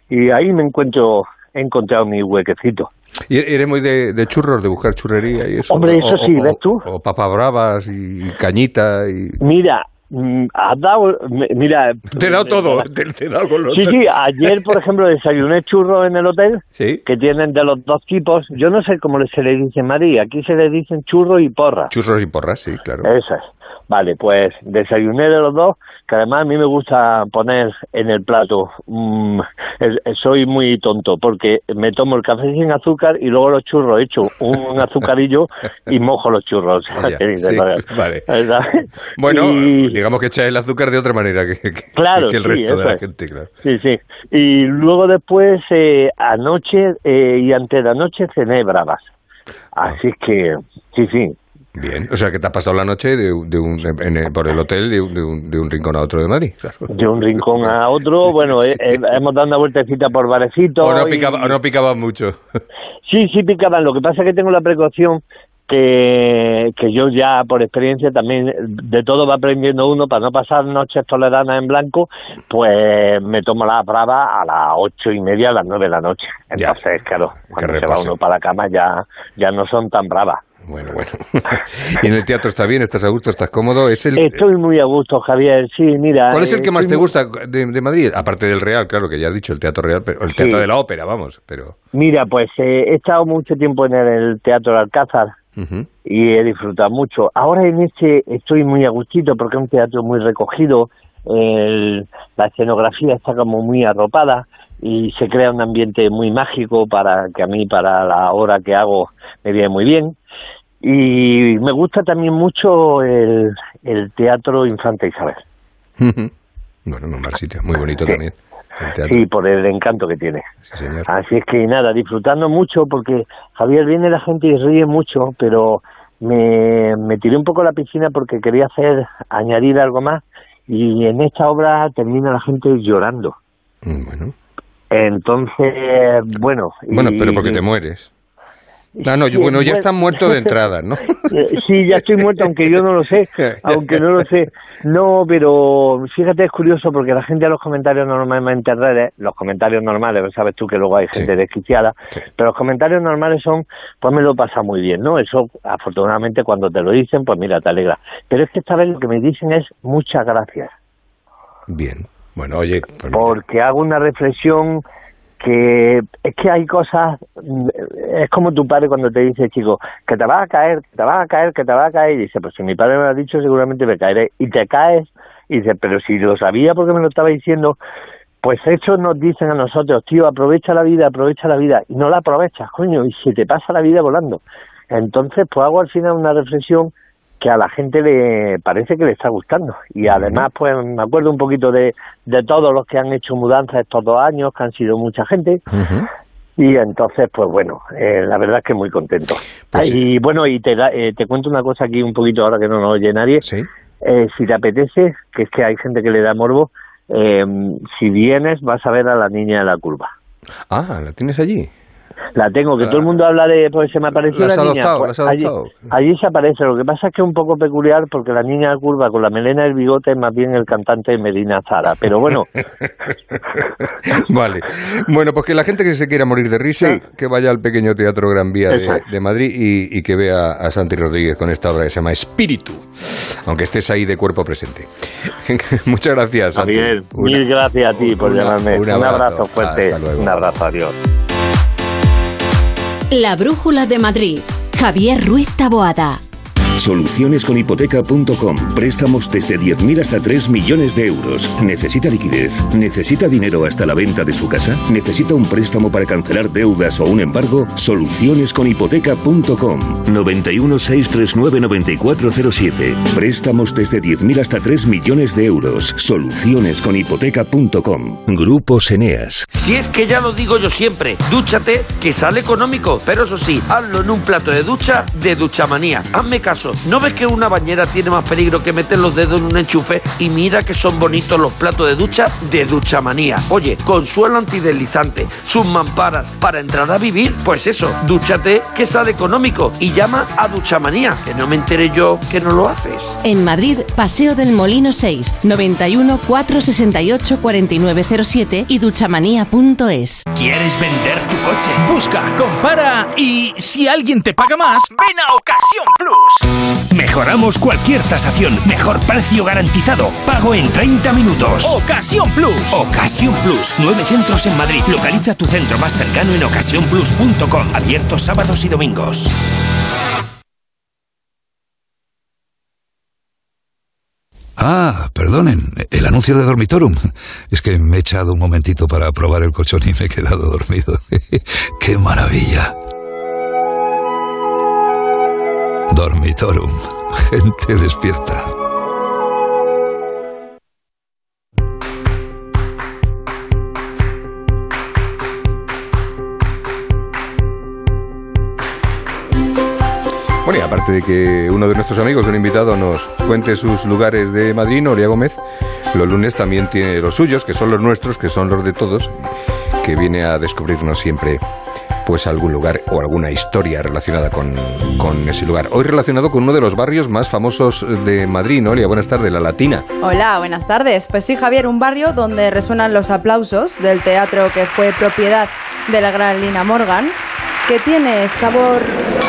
Y ahí me encuentro he encontrado mi huequecito. ¿Y eres muy de, de churros, de buscar churrería y eso? Hombre, eso O- sí, o- ¿ves tú? O papas bravas y cañita y... Mira, mm, has dado, mira... Te he dado todo, te, te he dado con lo Sí, sí, ayer, por ejemplo, desayuné churros en el hotel, Sí. que tienen de los dos tipos. Yo no sé cómo se le dice Madrid, aquí se le dicen churro y porra. Churros y porras, sí, claro. Eso es. Vale, pues desayuné de los dos, que además a mí me gusta poner en el plato. mm, soy muy tonto porque me tomo el café sin azúcar y luego los churros hecho un azucarillo y mojo los churros. Sí, vale. Bueno, Y- digamos que echas el azúcar de otra manera que, que- Claro, que el sí, resto de eso la es. gente, claro. Sí, sí. Y luego después, eh, anoche eh, y antes de anoche cené bravas. Así que, sí, sí. Bien, o sea que te has pasado la noche de, de un, en el- por el hotel de un, de, un, de un rincón a otro de Madrid, claro. De un rincón a otro, bueno, eh, eh, hemos dado una vueltecita por barecitos. O no, y- picaba, o no picaba mucho. Sí, sí picaban. Lo que pasa es que tengo la precaución que, que yo ya por experiencia también de todo va aprendiendo uno para no pasar noches toleranas en blanco, pues me tomo la brava a las ocho y media, a las nueve de la noche. Entonces, claro, cuando se va uno para la cama ya, ya no son tan bravas. Bueno, bueno. y en el teatro está bien, estás a gusto, estás cómodo. Es el, Estoy muy a gusto, Javier. Sí, mira. ¿Cuál es el eh, que más te muy- gusta de, de Madrid? Aparte del Real, claro, que ya has dicho, el Teatro Real, pero el Teatro Sí. de la Ópera, vamos. Pero, Mira, pues eh, he estado mucho tiempo en el Teatro de Alcázar y he disfrutado mucho. Ahora en este estoy muy a gustito porque es un teatro muy recogido, el- la escenografía está como muy arropada y se crea un ambiente muy mágico para que a mí para la hora que hago me viene muy bien. Y me gusta también mucho el, el teatro Infanta Isabel. bueno, no mal sitio, muy bonito también. Sí, por el encanto que tiene. Sí, señor. Así es que nada, disfrutando mucho porque Javier viene la gente y ríe mucho, pero me, me tiré un poco a la piscina porque quería hacer, añadir algo más y en esta obra termina la gente llorando. Mm, Bueno, Entonces, bueno. bueno y- pero porque te mueres. No, no, yo- Sí, bueno, ya bueno. estás muerto de entrada, ¿no? Eh, Sí, ya estoy muerto, aunque yo no lo sé, aunque no lo sé. No, pero fíjate, es curioso porque la gente a los comentarios normalmente en redes, los comentarios normales, pues sabes tú que luego hay gente desquiciada, pero los comentarios normales son, pues me lo pasa muy bien, ¿no? Eso, afortunadamente, cuando te lo dicen, pues mira, te alegra. Pero es que esta vez lo que me dicen es muchas gracias, Bien. Bueno, oye, pues, porque hago una reflexión que es que hay cosas, es como tu padre cuando te dice, chico, que te va a caer, que te va a caer, que te va a caer, y dice, pues si mi padre me lo ha dicho, seguramente me caeré, y te caes, y dice, pero si lo sabía porque me lo estaba diciendo, pues eso nos dicen a nosotros, tío, aprovecha la vida, aprovecha la vida, y no la aprovechas, coño, y se te pasa la vida volando. Entonces, pues hago al final una reflexión que a la gente le parece que le está gustando. Y además, pues me acuerdo un poquito de, de todos los que han hecho mudanzas estos dos años, que han sido mucha gente. Y entonces, pues bueno, eh, la verdad es que muy contento. Pues y bueno, y te, da- eh, te cuento una cosa aquí un poquito ahora que no nos oye nadie. Eh, si te apetece, que es que hay gente que le da morbo, eh, si vienes vas a ver a la niña de la curva. Ah, ¿la tienes allí? La tengo, que todo el mundo habla de, pues se me apareció ¿La has la niña. adoptado? pues, ¿La has allí, adoptado? allí se aparece, lo que pasa es que es un poco peculiar porque la niña curva con la melena y el bigote es más bien el cantante Medina Zara, pero bueno, Vale. Bueno, pues que la gente que se quiera morir de risa, que vaya al pequeño Teatro Gran Vía de, Madrid y, y que vea a Santi Rodríguez con esta obra que se llama Espíritu, aunque estés ahí de cuerpo presente. Muchas gracias. Santi. Javier, Una- mil gracias a ti por una- llamarme. un Un abrazo. abrazo fuerte, un abrazo, adiós. La Brújula de Madrid. Javier Ruiz Taboada. Solucionesconhipoteca.com. Préstamos desde 10.000 hasta 3 millones de euros. ¿Necesita liquidez? ¿Necesita dinero hasta la venta de su casa? ¿Necesita un préstamo para cancelar deudas o un embargo? Solucionesconhipoteca.com. 91 639 9407. Préstamos desde 10.000 hasta 3 millones de euros. Solucionesconhipoteca.com. Grupos Eneas. Si es que ya lo digo yo siempre, dúchate que sale económico, pero eso sí, hazlo en un plato de ducha de Duchamanía. Hazme caso, ¿No ves que una bañera tiene más peligro que meter los dedos en un enchufe? Y mira que son bonitos los platos de ducha de Duchamanía. Oye, con suelo antideslizante, sus mamparas, para entrar a vivir, pues eso, dúchate que sale económico y llama a Duchamanía, que no me enteré yo que no lo haces. En Madrid, Paseo del Molino 6, 91 468 4907 y duchamanía.es. ¿Quieres vender tu coche? Busca, compara y si alguien te paga más, ven a Ocasión Plus. Mejoramos cualquier tasación, mejor precio garantizado, pago en 30 minutos. Ocasión Plus. Ocasión Plus, nueve centros en Madrid. Localiza tu centro más cercano en ocasiónplus.com, abierto sábados y domingos. Ah, perdonen, el anuncio de Dormitorum. Es que me he echado un momentito para probar el colchón y me he quedado dormido. ¡Qué maravilla! Dormitorum, gente despierta. Bueno, y aparte de que uno de nuestros amigos, un invitado, nos cuente sus lugares de Madrid, Noria Gómez, los lunes también tiene los suyos, que son los nuestros, que son los de todos, que viene a descubrirnos siempre pues algún lugar o alguna historia relacionada con, con ese lugar. Hoy relacionado con uno de los barrios más famosos de Madrid, Noria. Buenas tardes, La Latina. Hola, buenas tardes. Pues sí, Javier, un barrio donde resuenan los aplausos del teatro que fue propiedad de la gran Lina Morgan que tiene sabor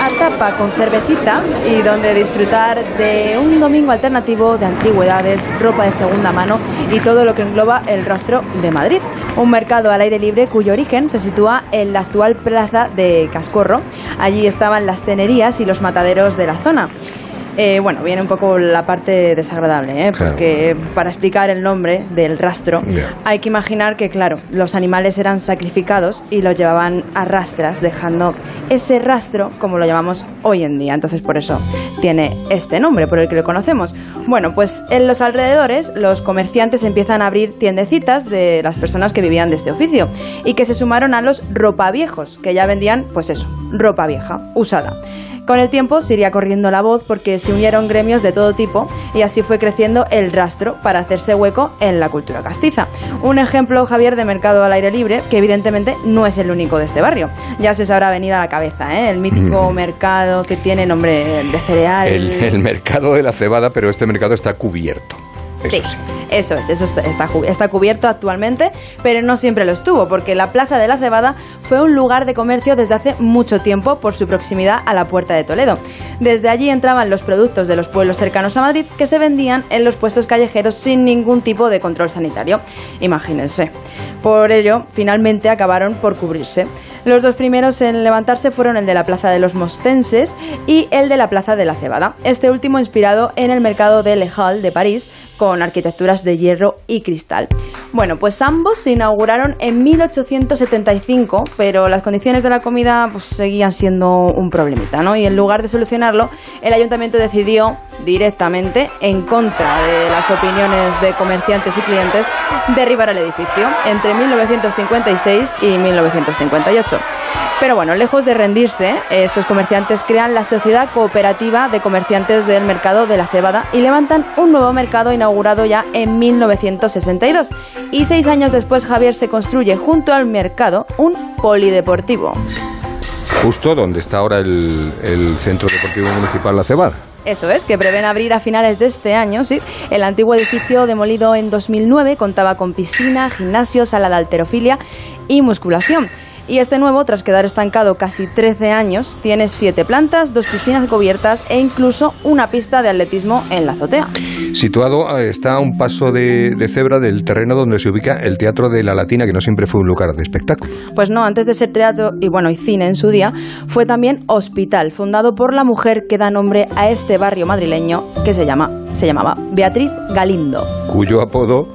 a tapa con cervecita y donde disfrutar de un domingo alternativo de antigüedades, ropa de segunda mano y todo lo que engloba el rastro de Madrid. Un mercado al aire libre cuyo origen se sitúa en la actual plaza de Cascorro. Allí estaban las tenerías y los mataderos de la zona. Eh, bueno, viene un poco la parte desagradable, ¿eh? porque para explicar el nombre del rastro hay que imaginar que, claro, los animales eran sacrificados y los llevaban a rastras, dejando ese rastro como lo llamamos hoy en día. Entonces, por eso tiene este nombre, por el que lo conocemos. Bueno, pues en los alrededores los comerciantes empiezan a abrir tiendecitas de las personas que vivían de este oficio y que se sumaron a los ropaviejos, que ya vendían, pues eso, ropa vieja, usada. Con el tiempo se iría corriendo la voz porque se unieron gremios de todo tipo y así fue creciendo el rastro para hacerse hueco en la cultura castiza. Un ejemplo, Javier, de mercado al aire libre, que evidentemente no es el único de este barrio. Ya se os habrá venido a la cabeza, ¿eh? el mítico Mm. mercado que tiene nombre de cereal. El, el mercado de la cebada, pero este mercado está cubierto. Eso sí. Eso es, eso está, está cubierto actualmente, pero no siempre lo estuvo, porque la Plaza de la Cebada fue un lugar de comercio desde hace mucho tiempo por su proximidad a la Puerta de Toledo. Desde allí entraban los productos de los pueblos cercanos a Madrid que se vendían en los puestos callejeros sin ningún tipo de control sanitario. Imagínense. Por ello, finalmente acabaron por cubrirse. Los dos primeros en levantarse fueron el de la Plaza de los Mostenses y el de la Plaza de la Cebada. Este último inspirado en el mercado de Le Hall de París, con arquitecturas de hierro y cristal. Bueno, pues ambos se inauguraron en 1875, pero las condiciones de la comida pues, seguían siendo un problemita, ¿no? Y en lugar de solucionarlo, el ayuntamiento decidió directamente, en contra de las opiniones de comerciantes y clientes, derribar el edificio entre 1956 y 1958. Pero bueno, lejos de rendirse, estos comerciantes crean la Sociedad Cooperativa de Comerciantes del Mercado de la Cebada y levantan un nuevo mercado inaugurado ya en 1962. Y seis años después, Javier se construye junto al mercado un polideportivo. Justo donde está ahora el, el Centro Deportivo Municipal La. Eso es, que prevén abrir a finales de este año, sí. El antiguo edificio demolido en 2009 contaba con piscina, gimnasio, sala de alterofilia y musculación. Y este nuevo, tras quedar estancado casi 13 años, tiene siete plantas, dos piscinas cubiertas e incluso una pista de atletismo en la azotea. Situado está a un paso de, de cebra del terreno donde se ubica el Teatro de la Latina, que no siempre fue un lugar de espectáculo. Pues no, antes de ser teatro y bueno, y cine en su día, fue también hospital, fundado por la mujer que da nombre a este barrio madrileño que se llama se llamaba Beatriz Galindo. cuyo apodo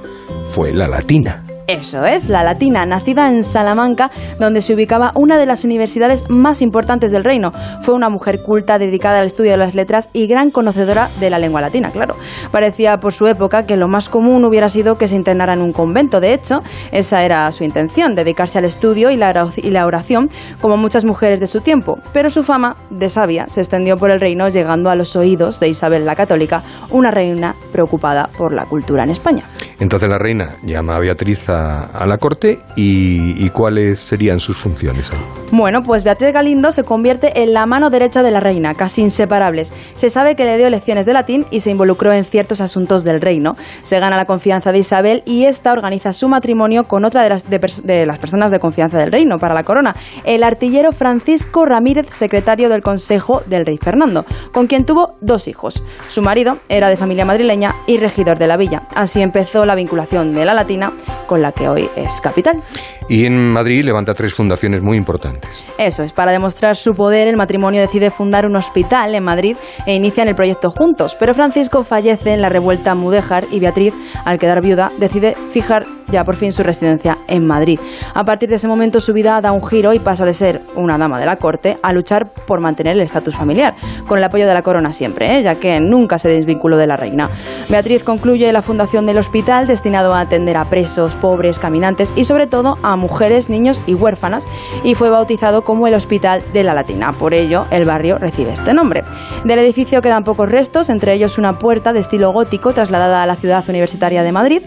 fue La Latina. Eso es, la latina, nacida en Salamanca, donde se ubicaba una de las universidades más importantes del reino. Fue una mujer culta, dedicada al estudio de las letras y gran conocedora de la lengua latina, claro. Parecía por su época que lo más común hubiera sido que se internara en un convento. De hecho, esa era su intención, dedicarse al estudio y la oración, como muchas mujeres de su tiempo. Pero su fama de sabia se extendió por el reino, llegando a los oídos de Isabel la Católica, una reina preocupada por la cultura en España. Entonces la reina llama a Beatriz a, la corte y, cuáles serían sus funciones. Bueno, pues Beatriz Galindo se convierte en la mano derecha de la reina, casi inseparables. Se sabe que le dio lecciones de latín y se involucró en ciertos asuntos del reino. Se gana la confianza de Isabel y esta organiza su matrimonio con otra de las, de las personas de confianza del reino para la corona, el artillero Francisco Ramírez, secretario del Consejo del Rey Fernando, con quien tuvo dos hijos. Su marido era de familia madrileña y regidor de la villa. Así empezó la vinculación de la latina con la que hoy es capital. Y en Madrid levanta tres fundaciones muy importantes. Eso es, para demostrar su poder, el matrimonio decide fundar un hospital en Madrid e inician el proyecto juntos. Pero Francisco fallece en la revuelta Mudéjar y Beatriz, al quedar viuda, decide fijar ya por fin su residencia en Madrid. A partir de ese momento su vida da un giro y pasa de ser una dama de la corte a luchar por mantener el estatus familiar, con el apoyo de la corona siempre, ¿eh? ya que nunca se desvinculó de la reina. Beatriz concluye la fundación del hospital destinado a atender a presos, pobres, caminantes y sobre todo a mujeres, niños y huérfanas y fue bautizado como el Hospital de la Latina. Por ello, el barrio recibe este nombre. Del edificio quedan pocos restos, entre ellos una puerta de estilo gótico trasladada a la ciudad universitaria de Madrid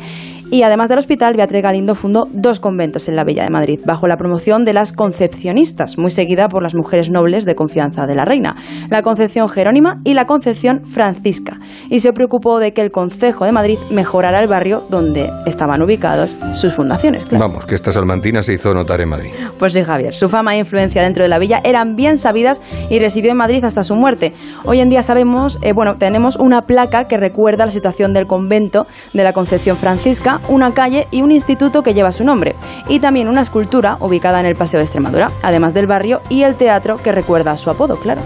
y además del hospital, Beatriz Galindo fundó dos conventos en la Villa de Madrid, bajo la promoción de las Concepcionistas, muy seguida por las mujeres nobles de confianza de la reina, la Concepción Jerónima y la Concepción Francisca, y se preocupó de que el Concejo de Madrid mejorara el barrio donde estaban ubicados sus fundaciones. Vamos, que esta salmantina se hizo notar en Madrid. Pues sí, Javier, su fama e influencia dentro de la villa eran bien sabidas y residió en Madrid hasta su muerte. Hoy en día sabemos, eh, bueno, tenemos una placa que recuerda la situación del convento de la Concepción Francisca, una calle y un instituto que lleva su nombre, y también una escultura ubicada en el Paseo de Extremadura, además del barrio y el teatro que recuerda a su apodo, claro.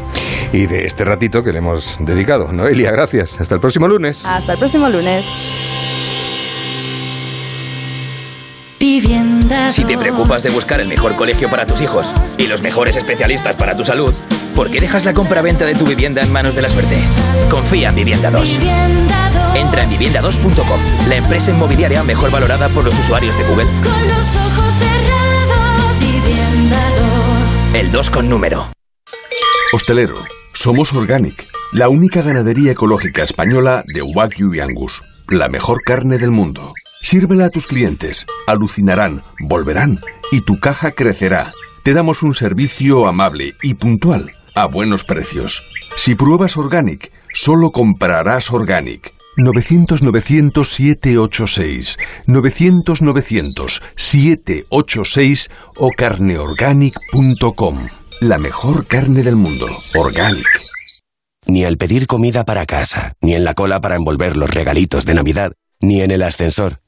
Y de este ratito que le hemos dedicado. Noelia, gracias. Hasta el próximo lunes. Hasta el próximo lunes. Si te preocupas de buscar el mejor colegio para tus hijos y los mejores especialistas para tu salud, ¿por qué dejas la compra-venta de tu vivienda en manos de la suerte? Confía en Vivienda 2. Entra en vivienda2.com, la empresa inmobiliaria mejor valorada por los usuarios de Google. Con los ojos cerrados, Vivienda 2. El 2 con número. Hostelero, somos Organic, la única ganadería ecológica española de Wagyu y Angus, la mejor carne del mundo. Sírvela a tus clientes, alucinarán, volverán y tu caja crecerá. Te damos un servicio amable y puntual, a buenos precios. Si pruebas Organic, solo comprarás Organic. 900-900-786, 900-900-786 o carneorganic.com. La mejor carne del mundo, Organic. Ni al pedir comida para casa, ni en la cola para envolver los regalitos de Navidad, ni en el ascensor.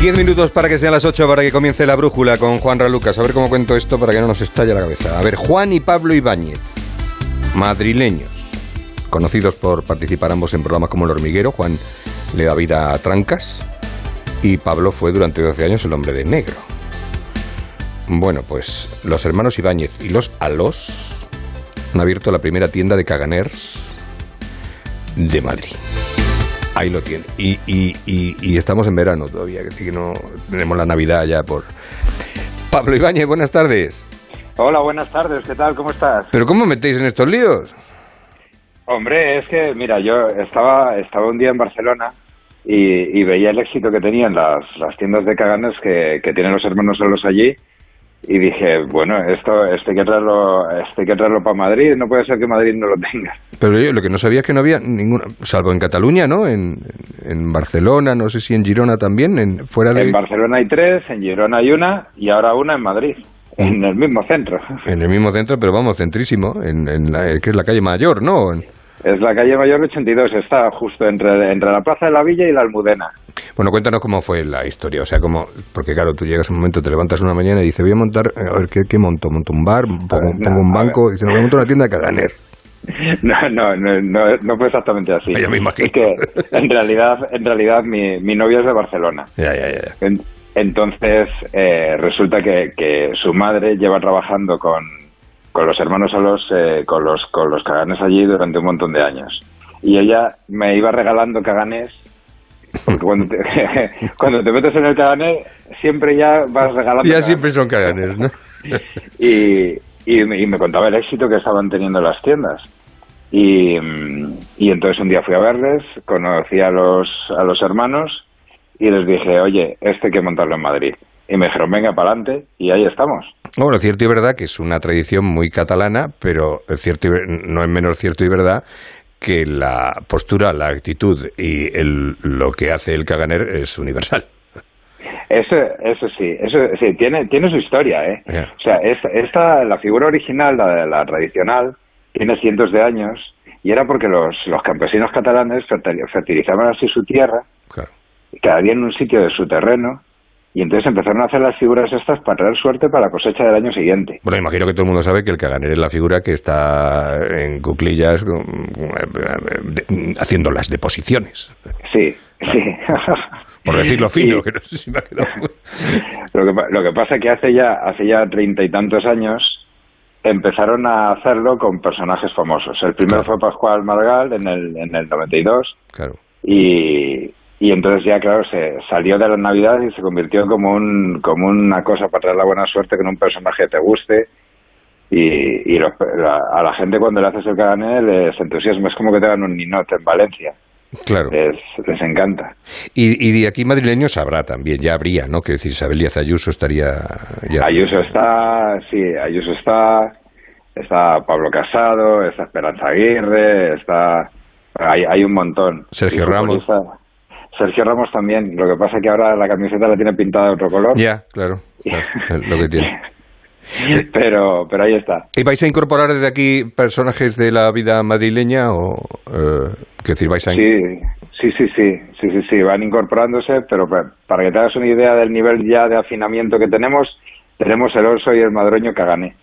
Diez minutos para que sean las ocho, para que comience la brújula con Juan Ralucas. A ver cómo cuento esto para que no nos estalle la cabeza. A ver, Juan y Pablo Ibáñez, madrileños, conocidos por participar ambos en programas como El Hormiguero. Juan le da vida a Trancas y Pablo fue durante 12 años el hombre de negro. Bueno, pues los hermanos Ibáñez y los Alos han abierto la primera tienda de caganers de Madrid. Ahí lo tiene. Y, y, y, estamos en verano todavía, que no tenemos la Navidad ya por... Pablo Ibáñez, buenas tardes. Hola, buenas tardes, ¿qué tal? ¿Cómo estás? ¿Pero cómo metéis en estos líos? Hombre, es que, mira, yo estaba, estaba un día en Barcelona y, veía el éxito que tenían las, las tiendas de caganes que, que tienen los hermanos solos allí y dije, bueno, esto, esto hay que traerlo, esto hay que traerlo para Madrid, no puede ser que Madrid no lo tenga. Pero yo lo que no sabía es que no había ninguna, salvo en Cataluña, ¿no? En, en Barcelona, no sé si en Girona también, en fuera de... En Barcelona hay tres, en Girona hay una y ahora una en Madrid, en el mismo centro. En el mismo centro, pero vamos, centrísimo, en, en la, que es la calle Mayor, ¿no? Es la calle Mayor 82, está justo entre, entre la Plaza de la Villa y la Almudena. Bueno, cuéntanos cómo fue la historia, o sea, cómo, porque claro, tú llegas un momento, te levantas una mañana y dices, voy a montar, a ver, ¿qué, qué monto? ¿Monto un bar? ¿Pongo, no, pongo un banco? Dice, no, voy a montar una tienda de caganer. No, no, no, no, no fue exactamente así. Ya me imagino. Es que en realidad, en realidad mi, mi novia es de Barcelona. Ya, ya, ya. En- entonces eh, resulta que, que su madre lleva trabajando con, con los hermanos Solos, eh, con los con los caganes allí durante un montón de años. Y ella me iba regalando caganes. Porque cuando te, cuando te metes en el cagané, siempre ya vas regalando. Ya caganes. siempre son caganes, ¿no? y, y, me- y me contaba el éxito que estaban teniendo las tiendas. Y, y entonces un día fui a verles, conocí a los, a los hermanos y les dije, oye, este hay que montarlo en Madrid. Y me dijeron, venga, para adelante, y ahí estamos. Bueno, cierto y verdad que es una tradición muy catalana, pero cierto y no es menos cierto y verdad que la postura, la actitud y el, lo que hace el caganer es universal. Eso, eso sí, eso sí, tiene, tiene su historia, ¿eh? O sea, esta, esta, la figura original, la, la tradicional, tiene cientos de años y era porque los, los campesinos catalanes fertil- fertilizaban así su tierra, cada día en un sitio de su terreno, y entonces empezaron a hacer las figuras estas para traer suerte para la cosecha del año siguiente. Bueno, imagino que todo el mundo sabe que el caganer es la figura que está en cuclillas de- haciendo las deposiciones. Sí, sí. Por decirlo fino, Sí. que no sé si me ha quedado... Lo que, lo que pasa es que hace ya hace ya treinta y tantos años empezaron a hacerlo con personajes famosos. El primero fue Pascual Margal en el, en el 92 Claro. y, y entonces ya, claro, se salió de la Navidad y se convirtió como, un, como una cosa para traer la buena suerte con un personaje que te guste y, y la- a la gente cuando le haces el cagané les entusiasma. Es como que te dan un ninote en Valencia. Claro. Les, les encanta. Y, y de aquí madrileños habrá también, ya habría, ¿no? Que decir, Isabel Díaz Ayuso estaría... Ya. Ayuso está, sí, Ayuso está, está Pablo Casado, está Esperanza Aguirre, está, hay, hay un montón. Sergio Ramos. Sergio Ramos también, lo que pasa es que ahora la camiseta la tiene pintada de otro color, Ya, claro, claro, lo que tiene. pero, pero ahí está. ¿Y vais a incorporar desde aquí personajes de la vida madrileña o... Eh, que decir, vais a... Sí, sí, sí, sí, sí, sí, sí, van incorporándose, pero pa- para que te hagas una idea del nivel ya de afinamiento que tenemos, tenemos el oso y el madroño que gané.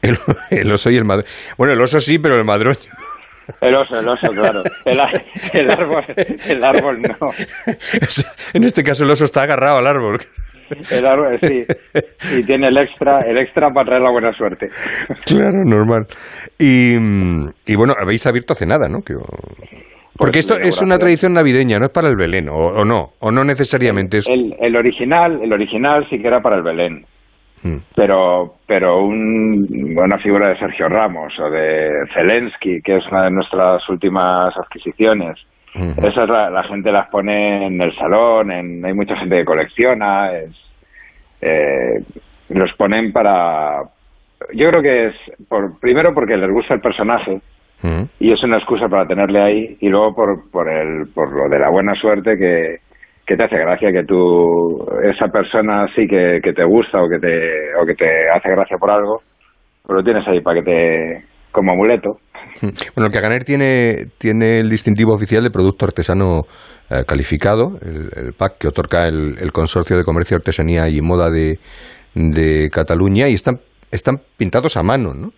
El, el oso y el madroño. Bueno, el oso sí, pero el madroño... El oso, el oso, claro. El, árbol, el árbol no. en este caso el oso está agarrado al árbol. El árbol, sí. Y tiene el extra, el extra para traer la buena suerte. Claro, normal. Y, y bueno, habéis abierto hace nada, ¿no? Que- Porque esto es una tradición navideña, no es para el Belén, o, o no, o no necesariamente es... El, el original, el original sí que era para el Belén. Mm. Pero, pero un, una figura de Sergio Ramos o de Zelensky, que es una de nuestras últimas adquisiciones, esas la, la gente las pone en el salón, en, hay mucha gente que colecciona, es, eh, los ponen para... Yo creo que es, por, primero porque les gusta el personaje, y es una excusa para tenerle ahí y luego por, por, el, por lo de la buena suerte que, que te hace gracia que tú esa persona sí que, que te gusta o que te o que te hace gracia por algo pues lo tienes ahí para que te como amuleto Bueno, el Caganer tiene, tiene el distintivo oficial de producto artesano eh, calificado, el, el PAC que otorga el, el Consorcio de Comercio, Artesanía y Moda de, de Cataluña y están, están pintados a mano, ¿no?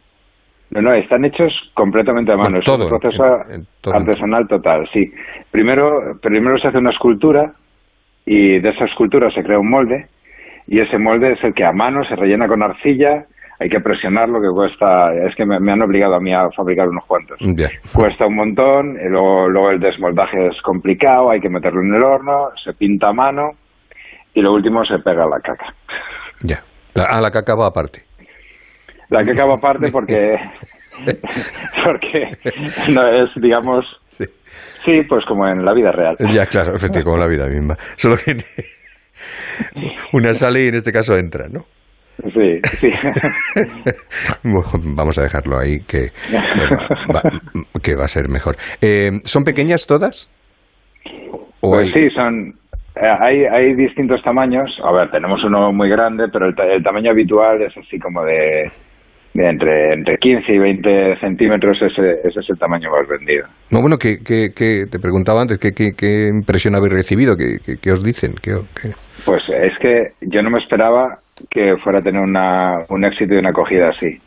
no no están hechos completamente a mano es un proceso en- en todo. artesanal total sí primero primero se hace una escultura y de esa escultura se crea un molde y ese molde es el que a mano se rellena con arcilla hay que presionarlo que cuesta es que me, me han obligado a mí a fabricar unos cuantos cuesta un montón, y luego, luego el desmoldaje es complicado, hay que meterlo en el horno, se pinta a mano y lo último se pega la caca. Ya. La, ah, la caca va aparte. La caca va aparte porque, porque no es, digamos, sí. pues como en la vida real. Ya, claro, efectivamente, como la vida misma. Solo que una sale y en este caso entra, ¿no? Sí, sí. Vamos a dejarlo ahí, que, va, que va a ser mejor. Eh, ¿Son pequeñas todas? ¿O Pues hay- sí, son. eh, Hay, hay distintos tamaños. A ver, tenemos uno muy grande, pero el, ta- el tamaño habitual es así como de entre, entre 15 y 20 centímetros. Ese, ese es el tamaño más vendido. No, bueno, que, que, que te preguntaba antes, ¿qué, qué, qué impresión habéis recibido? ¿Qué, qué- qué os dicen? ¿Qué, qué- Pues es que yo no me esperaba que fuera a tener una, un éxito y una acogida así.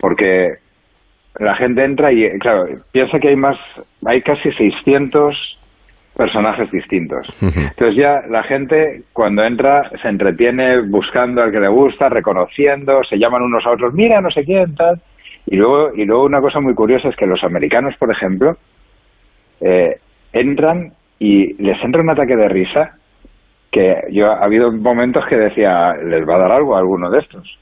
Porque la gente entra y, claro, piensa que hay más, hay casi 600 personajes distintos. Entonces ya la gente cuando entra se entretiene buscando al que le gusta, reconociendo, se llaman unos a otros, mira, no sé quién, tal. Y luego, y luego una cosa muy curiosa es que los americanos, por ejemplo, eh, entran y les entra un ataque de risa que yo ha habido momentos que decía, les va a dar algo a alguno de estos.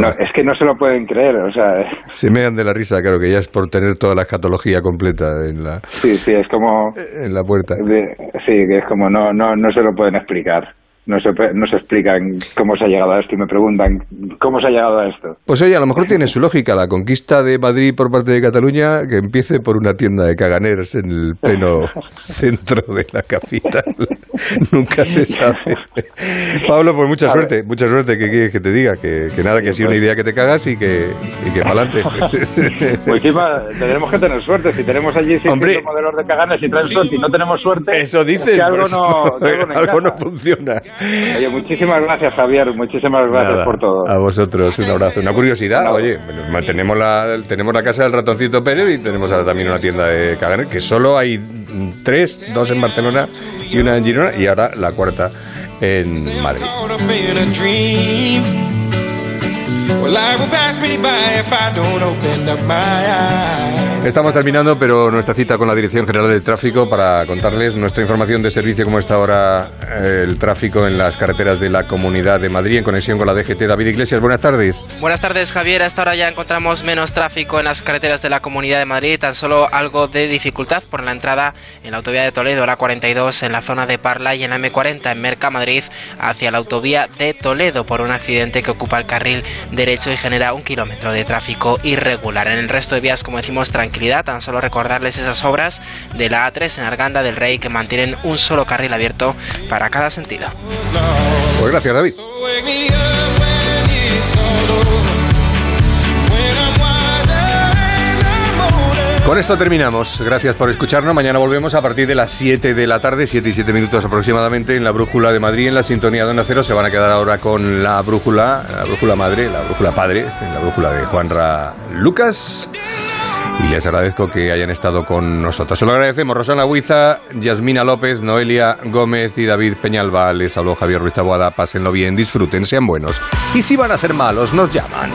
No, es que no se lo pueden creer, o sea, Se me dan de la risa, claro, que ya es por tener toda la escatología completa en la, sí, sí, es como... en la puerta. de- sí, que es como no, no, no se lo pueden explicar. No se, no se explican cómo se ha llegado a esto y me preguntan cómo se ha llegado a esto. Pues oye, a lo mejor tiene su lógica la conquista de Madrid por parte de Cataluña, que empiece por una tienda de caganers en el pleno centro de la capital. Nunca se sabe. Pablo, pues mucha A ver. suerte, mucha suerte, que quieres que te diga? Que, que nada, que ha sido una idea que te cagas y que, y que para adelante. Pues encima tenemos que tener suerte. Si tenemos allí 600 Hombre. modelos de caganes y traen suerte y no tenemos suerte, Eso dicen. es que algo pues, no, algo no algo no funciona. Oye, muchísimas gracias, Javier. Muchísimas gracias Nada, por todo. A vosotros, un abrazo. Una curiosidad, oye, tenemos la, tenemos la casa del ratoncito Pérez y tenemos ahora también una tienda de caganer, que solo hay tres, dos en Barcelona y una en Girona, y ahora la cuarta en Madrid. Estamos terminando, pero nuestra cita con la Dirección General del Tráfico para contarles nuestra información de servicio, cómo está ahora eh, el tráfico en las carreteras de la Comunidad de Madrid, en conexión con la DGT. David Iglesias, buenas tardes. Buenas tardes, Javier. Hasta ahora ya encontramos menos tráfico en las carreteras de la Comunidad de Madrid, tan solo algo de dificultad por la entrada en la autovía de Toledo, la 42, en la zona de Parla y en la M40 en Merca, Madrid, hacia la autovía de Toledo por un accidente que ocupa el carril derecho y genera un kilómetro de tráfico irregular. En el resto de vías, como decimos, tranquilidad, tan solo recordarles esas obras de la A3 en Arganda del Rey que mantienen un solo carril abierto para cada sentido. Pues gracias, David. Con esto terminamos. Gracias por escucharnos. Mañana volvemos a partir de las 7 de la tarde, 7 y 7 minutos aproximadamente, en la Brújula de Madrid, en la sintonía de Onda Cero. Se van a quedar ahora con la brújula, la brújula madre, la brújula padre, en la brújula de Juanra Lucas. Y les agradezco que hayan estado con nosotros. Se lo agradecemos. Rosana Huiza, Yasmina López, Noelia Gómez y David Peñalba. Les habló Javier Ruiz Taboada. Pásenlo bien, disfruten, sean buenos. Y si van a ser malos, nos llaman.